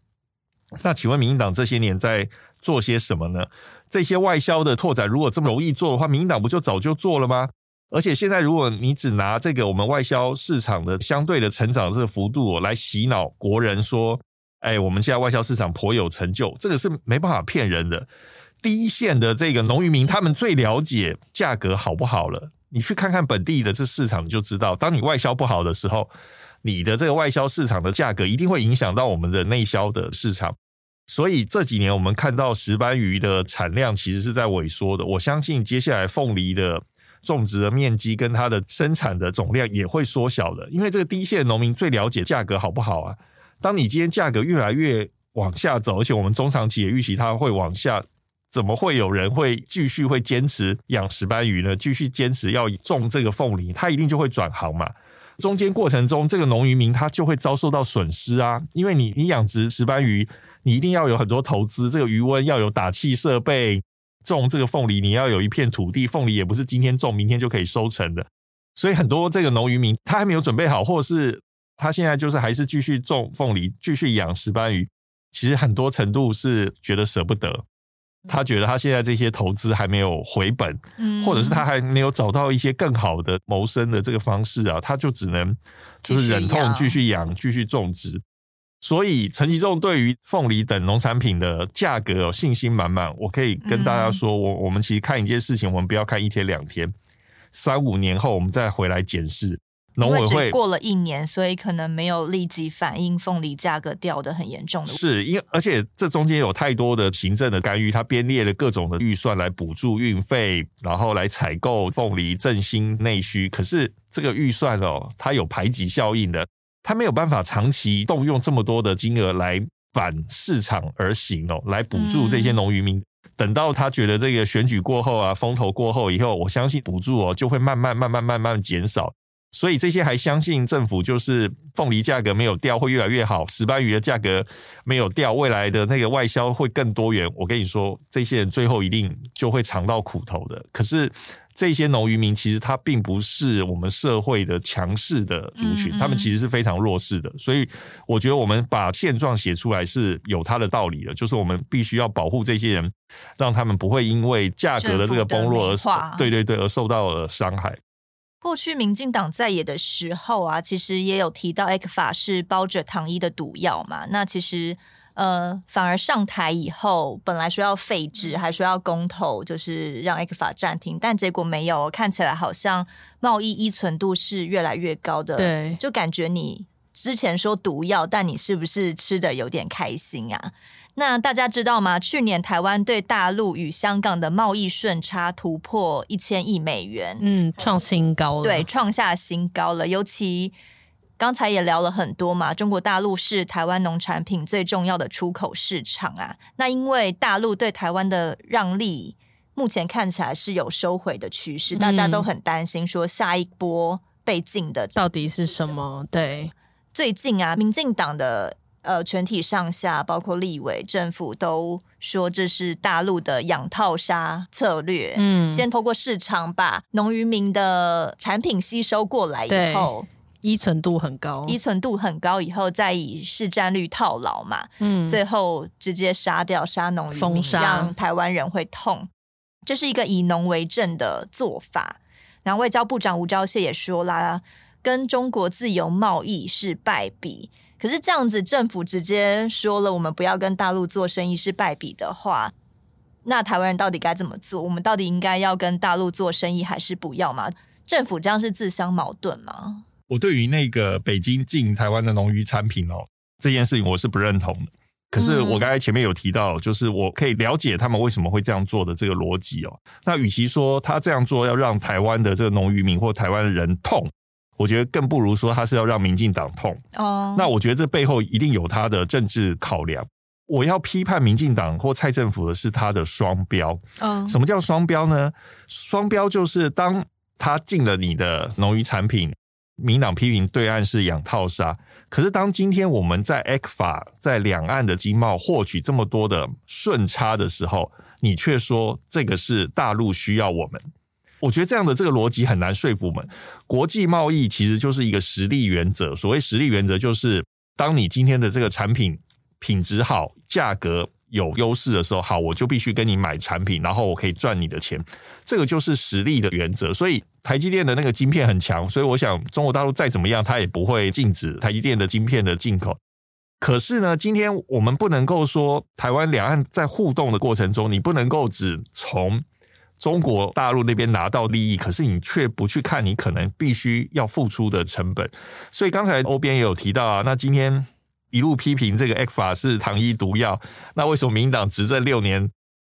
D: 那请问民进党这些年在做些什么呢？这些外销的拓展如果这么容易做的话，民进党不就早就做了吗？而且现在如果你只拿这个我们外销市场的相对的成长这个幅度来洗脑国人说。哎，我们现在外销市场颇有成就，这个是没办法骗人的。第一线的这个农渔民，他们最了解价格好不好了。你去看看本地的这市场，就知道，当你外销不好的时候，你的这个外销市场的价格一定会影响到我们的内销的市场。所以这几年我们看到石斑鱼的产量其实是在萎缩的。我相信接下来凤梨的种植的面积跟它的生产的总量也会缩小的，因为这个第一线农民最了解价格好不好啊？当你今天价格越来越往下走，而且我们中长期也预期它会往下，怎么会有人会继续会坚持养石斑鱼呢？继续坚持要种这个凤梨，他一定就会转行嘛。中间过程中，这个农渔民他就会遭受到损失啊，因为你你养殖石斑鱼，你一定要有很多投资，这个鱼温要有打气设备，种这个凤梨你要有一片土地，凤梨也不是今天种明天就可以收成的，所以很多这个农渔民他还没有准备好，或是他现在就是还是继续种凤梨，继续养石斑鱼，其实很多程度是觉得舍不得。他觉得他现在这些投资还没有回本，嗯，或者是他还没有找到一些更好的谋生的这个方式啊，他就只能就是忍痛继续养、继续种植。所以陈其仲对于凤梨等农产品的价格有信心满满。我可以跟大家说，我我们其实看一件事情，我们不要看一天两天，三五年后我们再回来检视。农委会
B: 过了一年，所以可能没有立即反映凤梨价格掉的很严重的。
D: 是，因为而且这中间有太多的行政的干预，他编列了各种的预算来补助运费，然后来采购凤梨振兴内需。可是这个预算哦，它有排挤效应的，它没有办法长期动用这么多的金额来反市场而行哦，来补助这些农渔民。嗯。等到他觉得这个选举过后啊，风头过后以后，我相信补助哦就会慢慢慢慢慢慢减少。所以这些还相信政府就是凤梨价格没有掉会越来越好，石斑鱼的价格没有掉，未来的那个外销会更多元。我跟你说，这些人最后一定就会尝到苦头的。可是这些农渔民其实他并不是我们社会的强势的族群，他们其实是非常弱势的。所以我觉得我们把现状写出来是有它的道理的，就是我们必须要保护这些人，让他们不会因为价格的这个崩落而对对对而受到了伤害。
B: 过去民进党在野的时候啊，其实也有提到 ECFA 是包着糖衣的毒药嘛。那其实呃，反而上台以后，本来说要废止，还说要公投，就是让 ECFA 暂停，但结果没有，看起来好像贸易依存度是越来越高的。
A: 对，
B: 就感觉你之前说毒药，但你是不是吃的有点开心啊？那大家知道吗？去年台湾对大陆与香港的贸易顺差突破一千亿美元，
A: 嗯，创新高了。
B: 对，创下新高了。尤其刚才也聊了很多嘛，中国大陆是台湾农产品最重要的出口市场啊。那因为大陆对台湾的让利，目前看起来是有收回的趋势，大家都很担心说下一波被禁的
A: 到底是什么？对，
B: 最近啊，民进党的。呃，全体上下包括立委、政府都说这是大陆的养套杀策略。嗯，先透过市场把农渔民的产品吸收过来以后，
A: 依存度很高，
B: 依存度很高以后，再以市占率套牢嘛。嗯，最后直接杀掉杀农渔民，让台湾人会痛。这是一个以农为政的做法。然后外交部长吴钊燮也说啦，跟中国自由贸易是败笔。可是这样子，政府直接说了，我们不要跟大陆做生意是败笔的话，那台湾人到底该怎么做？我们到底应该要跟大陆做生意，还是不要吗？政府这样是自相矛盾吗？
D: 我对于那个北京进台湾的农渔产品哦，这件事情我是不认同的。可是我刚才前面有提到，就是我可以了解他们为什么会这样做的这个逻辑哦。那与其说他这样做要让台湾的这个农渔民或台湾的人痛。我觉得更不如说他是要让民进党痛哦。那我觉得这背后一定有他的政治考量。我要批判民进党或蔡政府的是他的双标。嗯，什么叫双标呢？双标就是当他进了你的农渔产品，民党批评对岸是养套杀。可是当今天我们在 ECFA 在两岸的经贸获取这么多的顺差的时候，你却说这个是大陆需要我们。我觉得这样的这个逻辑很难说服我们。国际贸易其实就是一个实力原则。所谓实力原则，就是当你今天的这个产品品质好、价格有优势的时候，好，我就必须跟你买产品，然后我可以赚你的钱。这个就是实力的原则。所以台积电的那个晶片很强，所以我想中国大陆再怎么样，它也不会禁止台积电的晶片的进口。可是呢，今天我们不能够说台湾两岸在互动的过程中，你不能够只从中国大陆那边拿到利益，可是你却不去看你可能必须要付出的成本。所以刚才欧编也有提到啊，那今天一路批评这个 ECFA 是糖衣毒药，那为什么民党执政六年，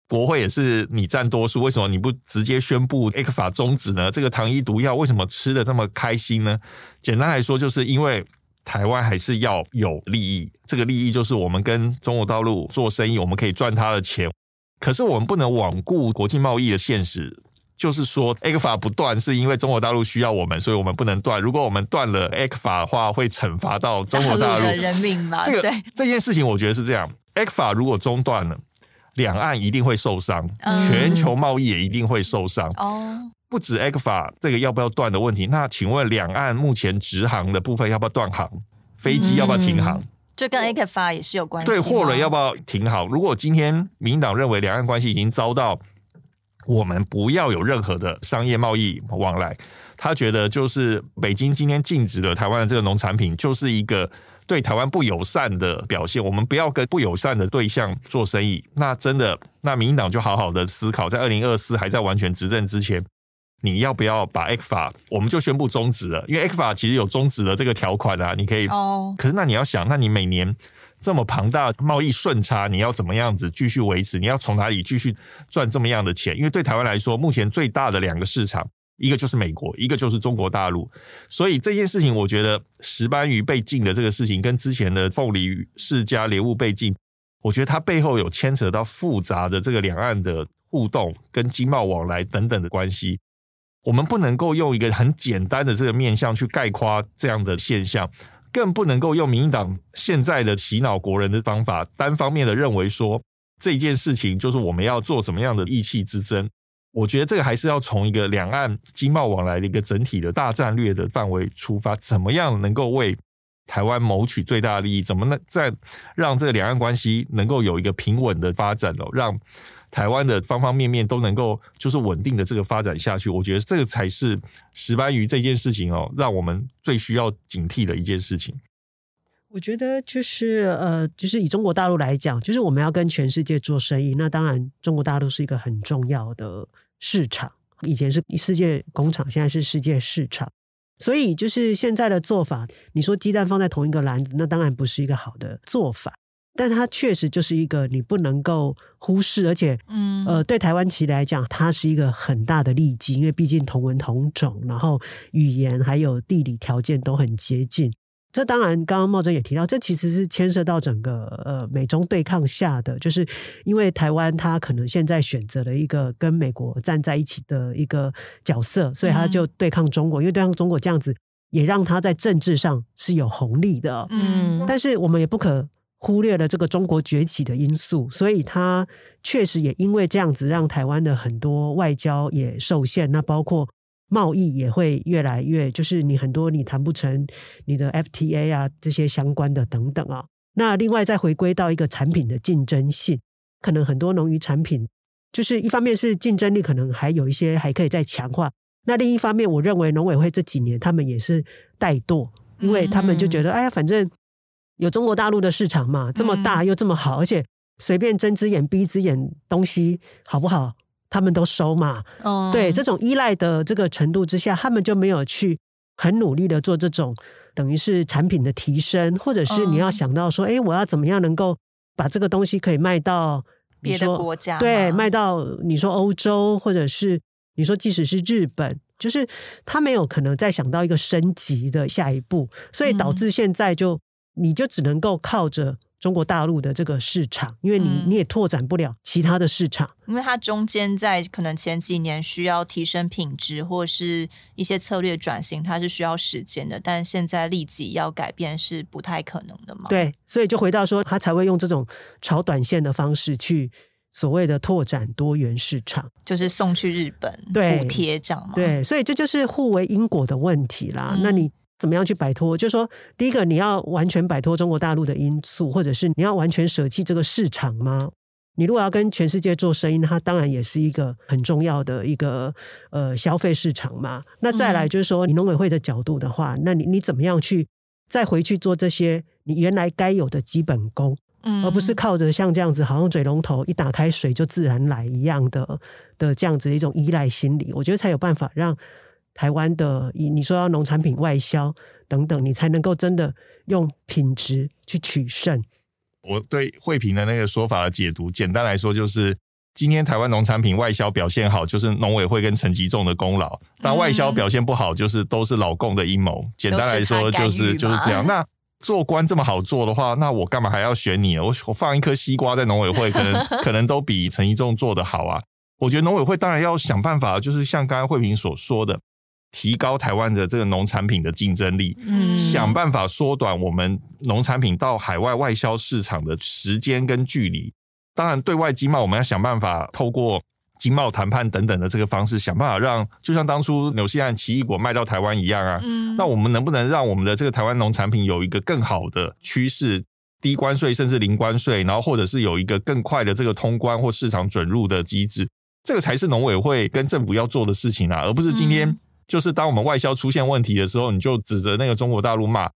D: 国会也是你占多数，为什么你不直接宣布 ECFA 终止呢？这个糖衣毒药为什么吃的这么开心呢？简单来说，就是因为台湾还是要有利益，这个利益就是我们跟中国大陆做生意，我们可以赚他的钱，可是我们不能罔顾国际贸易的现实。就是说，ECFA 不断是因为中国大陆需要我们，所以我们不能断。如果我们断了 ECFA 的话，会惩罚到中国大陆
B: 的人民嘛？
D: 这个
B: 对
D: 这件事情，我觉得是这样。ECFA 如果中断了，两岸一定会受伤，
B: 嗯、
D: 全球贸易也一定会受伤。
B: 哦，
D: 不止 ECFA 这个要不要断的问题，那请问两岸目前直航的部分要不要断航？飞机要不要停航？
B: 这、嗯、跟 ECFA 也是有关系。
D: 对，货轮要不要停好？如果今天民进党认为两岸关系已经遭到。我们不要有任何的商业贸易往来。他觉得就是北京今天禁止了台湾的这个农产品，就是一个对台湾不友善的表现。我们不要跟不友善的对象做生意。那真的，那民进党就好好的思考，在二零二四还在完全执政之前，你要不要把 ECFA 我们就宣布终止了？因为 ECFA 其实有终止的这个条款啊，你可以。哦。可是那你要想，那你每年。这么庞大贸易顺差，你要怎么样子继续维持？你要从哪里继续赚这么样的钱？因为对台湾来说，目前最大的两个市场，一个就是美国，一个就是中国大陆。所以这件事情，我觉得石斑鱼被禁的这个事情，跟之前的凤梨世家莲雾被禁，我觉得它背后有牵扯到复杂的这个两岸的互动跟经贸往来等等的关系。我们不能够用一个很简单的这个面向去概括这样的现象。更不能够用民进党现在的洗脑国人的方法，单方面的认为说这件事情就是我们要做什么样的意气之争。我觉得这个还是要从一个两岸经贸往来的一个整体的大战略的范围出发，怎么样能够为台湾谋取最大的利益？怎么能在让这个两岸关系能够有一个平稳的发展哦？让台湾的方方面面都能够就是稳定的这个发展下去，我觉得这个才是石斑鱼这件事情哦，让我们最需要警惕的一件事情。
E: 我觉得就是呃，就是以中国大陆来讲，就是我们要跟全世界做生意，那当然中国大陆是一个很重要的市场，以前是世界工厂，现在是世界市场，所以就是现在的做法，你说鸡蛋放在同一个篮子，那当然不是一个好的做法。但它确实就是一个你不能够忽视，而且，嗯，呃，对台湾其来讲，它是一个很大的利基，因为毕竟同文同种，然后语言还有地理条件都很接近。这当然，刚刚茂珍也提到，这其实是牵涉到整个呃美中对抗下的，就是因为台湾它可能现在选择了一个跟美国站在一起的一个角色，所以他就对抗中国，因为对抗中国这样子也让他在政治上是有红利的。嗯，但是我们也不可。忽略了这个中国崛起的因素，所以它确实也因为这样子，让台湾的很多外交也受限。那包括贸易也会越来越，就是你很多你谈不成你的 FTA 啊这些相关的等等啊。那另外再回归到一个产品的竞争性，可能很多农渔产品，就是一方面是竞争力可能还有一些还可以再强化。那另一方面，我认为农委会这几年他们也是怠惰，因为他们就觉得，哎呀，反正。有中国大陆的市场嘛，这么大又这么好，而且随便睁只眼闭一只眼，东西好不好，他们都收嘛。哦，对，这种依赖的这个程度之下，他们就没有去很努力的做这种等于是产品的提升，或者是你要想到说，哎，我要怎么样能够把这个东西可以卖到
B: 别的国家，
E: 对，卖到你说欧洲，或者是你说即使是日本，就是他没有可能再想到一个升级的下一步，所以导致现在就。你就只能够靠着中国大陆的这个市场，因为你你也拓展不了其他的市场，
B: 因为它中间在可能前几年需要提升品质或是一些策略转型，它是需要时间的，但现在立即要改变是不太可能的嘛？
E: 对，所以就回到说，他才会用这种炒短线的方式去所谓的拓展多元市场，
B: 就是送去日本补贴这样嘛？
E: 对，所以这就是互为因果的问题啦。嗯、那你。怎么样去摆脱？就是说，第一个你要完全摆脱中国大陆的因素，或者是你要完全舍弃这个市场吗？你如果要跟全世界做生意，它当然也是一个很重要的一个呃消费市场嘛。那再来就是说，你农委会的角度的话，那你你怎么样去再回去做这些你原来该有的基本功，嗯，而不是靠着像这样子，好像水龙头一打开水就自然来一样的的这样子的一种依赖心理，我觉得才有办法让。台湾的，你你说要农产品外销等等，你才能够真的用品质去取胜。
D: 我对惠萍的那个说法的解读，简单来说就是，今天台湾农产品外销表现好，就是农委会跟陈吉仲的功劳；但外销表现不好，就是都是老共的阴谋。简单来说，就是就是这样。那做官这么好做的话，那我干嘛还要选你？我我放一颗西瓜在农委会，可能 可能都比陈吉仲做的好啊。我觉得农委会当然要想办法，就是像刚刚惠萍所说的。提高台湾的这个农产品的竞争力，嗯，想办法缩短我们农产品到海外外销市场的时间跟距离。当然，对外经贸我们要想办法透过经贸谈判等等的这个方式，想办法让就像当初纽西兰奇异果卖到台湾一样啊。嗯，那我们能不能让我们的这个台湾农产品有一个更好的趋势，低关税甚至零关税，然后或者是有一个更快的这个通关或市场准入的机制？这个才是农委会跟政府要做的事情啊，而不是今天。嗯就是当我们外销出现问题的时候，你就指着那个中国大陆骂，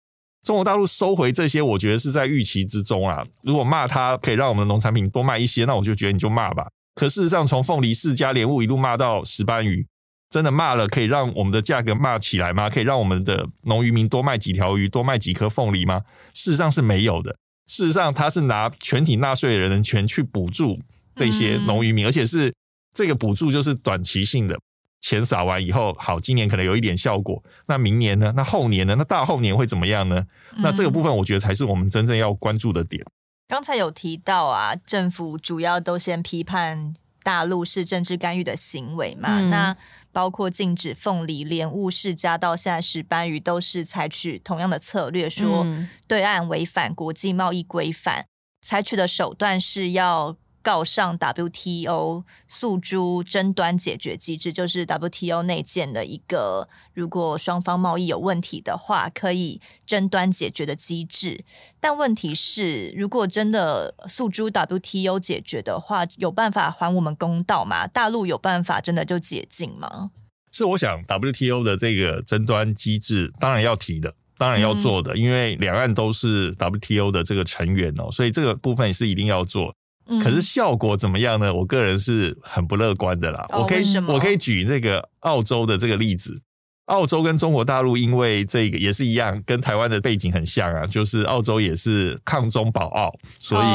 D: 中国大陆收回这些，我觉得是在预期之中啊。如果骂他可以让我们的农产品多卖一些，那我就觉得你就骂吧。可事实上，从凤梨、释迦、莲雾一路骂到石斑鱼，真的骂了可以让我们的价格骂起来吗？可以让我们的农渔民多卖几条鱼、多卖几颗凤梨吗？事实上是没有的。事实上，他是拿全体纳税人的钱去补助这些农渔民，而且是这个补助就是短期性的。钱撒完以后，好，今年可能有一点效果。那明年呢？那后年呢？那大后年会怎么样呢？那这个部分，我觉得才是我们真正要关注的点。嗯，
B: 刚才有提到啊，政府主要都先批判大陆是政治干预的行为嘛。嗯，那包括禁止凤梨、莲雾、释迦到现在石斑鱼，都是采取同样的策略，说对岸违反国际贸易规范，采取的手段是要。告上 WTO 诉诸争端解决机制，就是 WTO 内建的一个，如果双方贸易有问题的话，可以争端解决的机制。但问题是，如果真的诉诸 WTO 解决的话，有办法还我们公道吗？大陆有办法真的就解禁吗？
D: 是，我想 WTO 的这个争端机制当然要提的，当然要做的，嗯、因为两岸都是 WTO 的这个成员哦，所以这个部分是一定要做。可是效果怎么样呢？我个人是很不乐观的啦。
B: 哦、
D: 我可以我可以举这个澳洲的这个例子。澳洲跟中国大陆因为这个也是一样，跟台湾的背景很像啊，就是澳洲也是抗中保澳，所以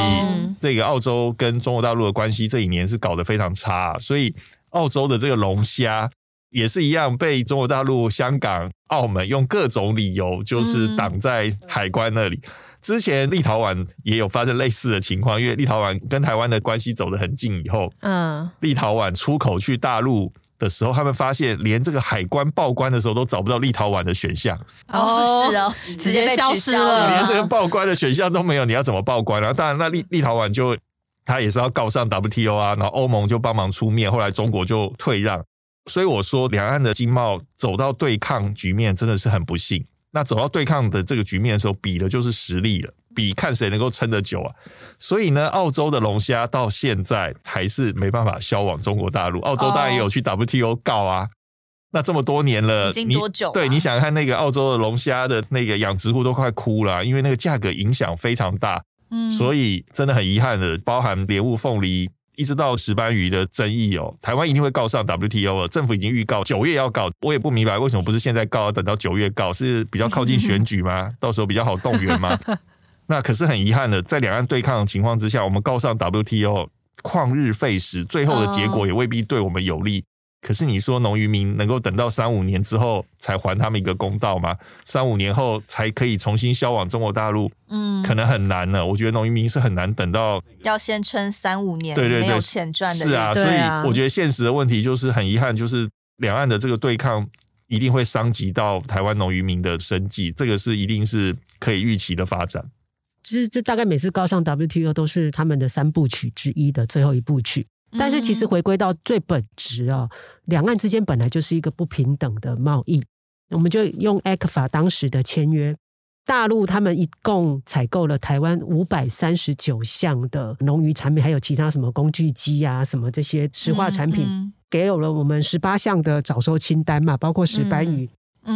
D: 这个澳洲跟中国大陆的关系这几年是搞得非常差，所以澳洲的这个龙虾也是一样被中国大陆、香港、澳门用各种理由就是挡在海关那里。之前立陶宛也有发生类似的情况，因为立陶宛跟台湾的关系走得很近以后，嗯，立陶宛出口去大陆的时候，他们发现连这个海关报关的时候都找不到立陶宛的选项。
B: 哦，是哦，直接消失了，
D: 连这个报关的选项都没有，你要怎么报关？然后当然，那立立陶宛就他也是要告上 WTO 啊，然后欧盟就帮忙出面，后来中国就退让。所以我说，两岸的经贸走到对抗局面，真的是很不幸。那走到对抗的这个局面的时候，比的就是实力了，比看谁能够撑得久啊。所以呢，澳洲的龙虾到现在还是没办法销往中国大陆。澳洲当然也有去 WTO 告啊。Oh. 那这么多年了，
B: 已经多久啊？
D: 对，你想看那个澳洲的龙虾的那个养殖户都快哭了啊，因为那个价格影响非常大。嗯，所以真的很遗憾的，包含莲雾凤梨。一直到石斑鱼的争议哦，台湾一定会告上 WTO 了。政府已经预告九月要告，我也不明白为什么不是现在告，等到九月告，是比较靠近选举吗？到时候比较好动员吗？那可是很遗憾的，在两岸对抗的情况之下，我们告上 WTO，旷日费时，最后的结果也未必对我们有利。可是你说农渔民能够等到三五年之后才还他们一个公道吗？三五年后才可以重新销往中国大陆？嗯，可能很难了。我觉得农渔民是很难等到，
B: 要先撑三五年，
D: 对对对，
B: 没有钱赚的。
D: 是啊，所以我觉得现实的问题就是很遗憾，就是两岸的这个对抗一定会伤及到台湾农渔民的生计，这个是一定是可以预期的发展。
E: 其实这大概每次告上 WTO 都是他们的三部曲之一的最后一部曲。但是其实回归到最本质啊，两岸之间本来就是一个不平等的贸易。我们就用 ECFA 当时的签约，大陆他们一共采购了台湾五百三十九项的农渔产品，还有其他什么工具机啊、什么这些石化产品，给有了我们十八项的早收清单嘛，包括石斑鱼。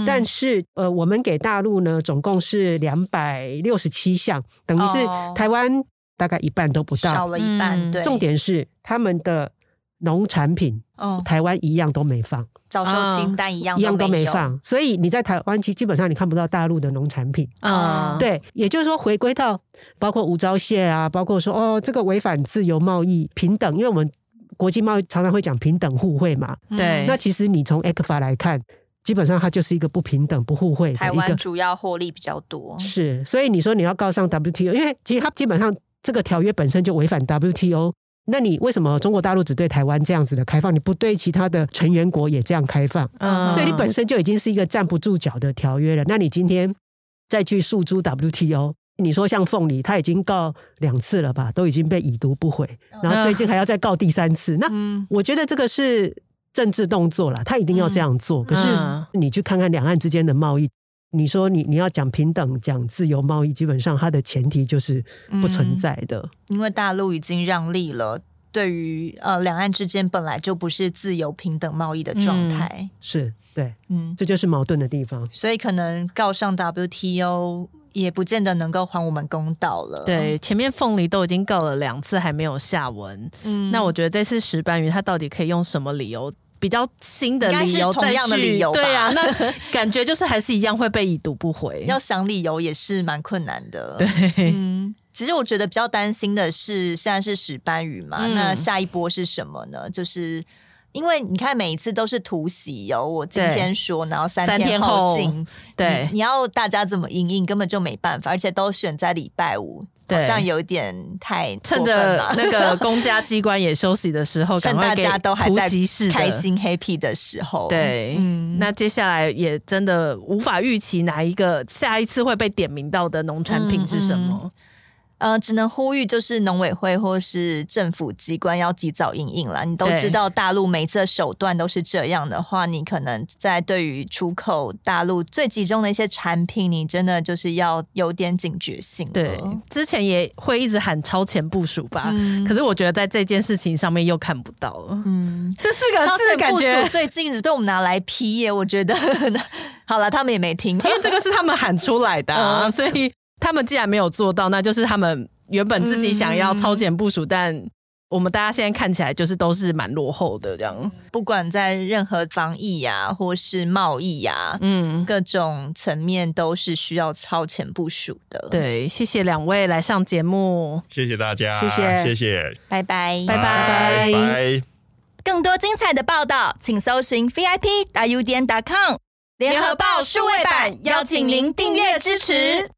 E: 但是呃，我们给大陆呢，总共是两百六十七项，等于是台湾。大概一半都不到，
B: 少了一半。对，
E: 重点是他们的农产品，哦，台湾一样都没放，
B: 早收清单一样
E: 一样都没放，所以你在台湾其实基本上你看不到大陆的农产品。啊。对，也就是说回归到包括无招蟹啊，包括说哦这个违反自由贸易平等，因为我们国际贸易常常会讲平等互惠嘛。
A: 对，
E: 那其实你从 ECFA 来看，基本上它就是一个不平等不互惠的一个。
B: 台湾主要获利比较多，
E: 是，所以你说你要告上 WTO，因为其实它基本上这个条约本身就违反 WTO。那你为什么中国大陆只对台湾这样子的开放，你不对其他的成员国也这样开放？嗯，所以你本身就已经是一个站不住脚的条约了。那你今天再去诉诸 WTO，你说像凤梨，他已经告两次了吧，都已经被已读不回，然后最近还要再告第三次。那我觉得这个是政治动作了，他一定要这样做。可是你去看看两岸之间的贸易。你说你你要讲平等，讲自由贸易，基本上它的前提就是不存在的。
B: 嗯，因为大陆已经让利了，对于呃两岸之间本来就不是自由平等贸易的状态。
E: 嗯，是对，嗯，这就是矛盾的地方。
B: 所以可能告上 WTO 也不见得能够还我们公道了。
A: 对，前面凤梨都已经告了两次，还没有下文。嗯，那我觉得这次石斑鱼它到底可以用什么理由？比较新的理由，
B: 同样的理由，
A: 对啊，那 感觉就是还是一样会被已读不回。
B: 要想理由也是蛮困难的。
A: 对，
B: 嗯，其实我觉得比较担心的是，现在是石斑鱼嘛，嗯、那下一波是什么呢？就是因为你看每一次都是突袭哦，我今天说，然后三天后进，
A: 对，
B: 你要大家怎么应应，根本就没办法，而且都选在礼拜五。好像有点太
A: 趁着那个公家机关也休息的时候，
B: 趁大家都还在开心 happy 的时候，
A: 对，嗯，那接下来也真的无法预期哪一个下一次会被点名到的农产品是什么。嗯嗯
B: 呃，只能呼吁就是农委会或是政府机关要及早应应了。你都知道大陆每次的手段都是这样的话，你可能在对于出口大陆最集中的一些产品，你真的就是要有点警觉性。
A: 对，之前也会一直喊超前部署吧，嗯、可是我觉得在这件事情上面又看不到了。嗯，这四个字感觉
B: 最近只被我们拿来批耶，我觉得 好了，他们也没听，
A: 因为这个是他们喊出来的、啊，嗯、所以。他们既然没有做到，那就是他们原本自己想要超前部署，嗯、但我们大家现在看起来就是都是蛮落后的这样。
B: 不管在任何防疫呀、啊，或是贸易呀、啊，嗯，各种层面都是需要超前部署的。
A: 对，谢谢两位来上节目，
D: 谢谢大家，
E: 谢谢，
D: 谢谢，
B: 拜拜，
A: 拜拜，拜拜。
B: 更多精彩的报道，请搜寻 VIP 大 U 点 com 联合报数位版，邀请您订阅支持。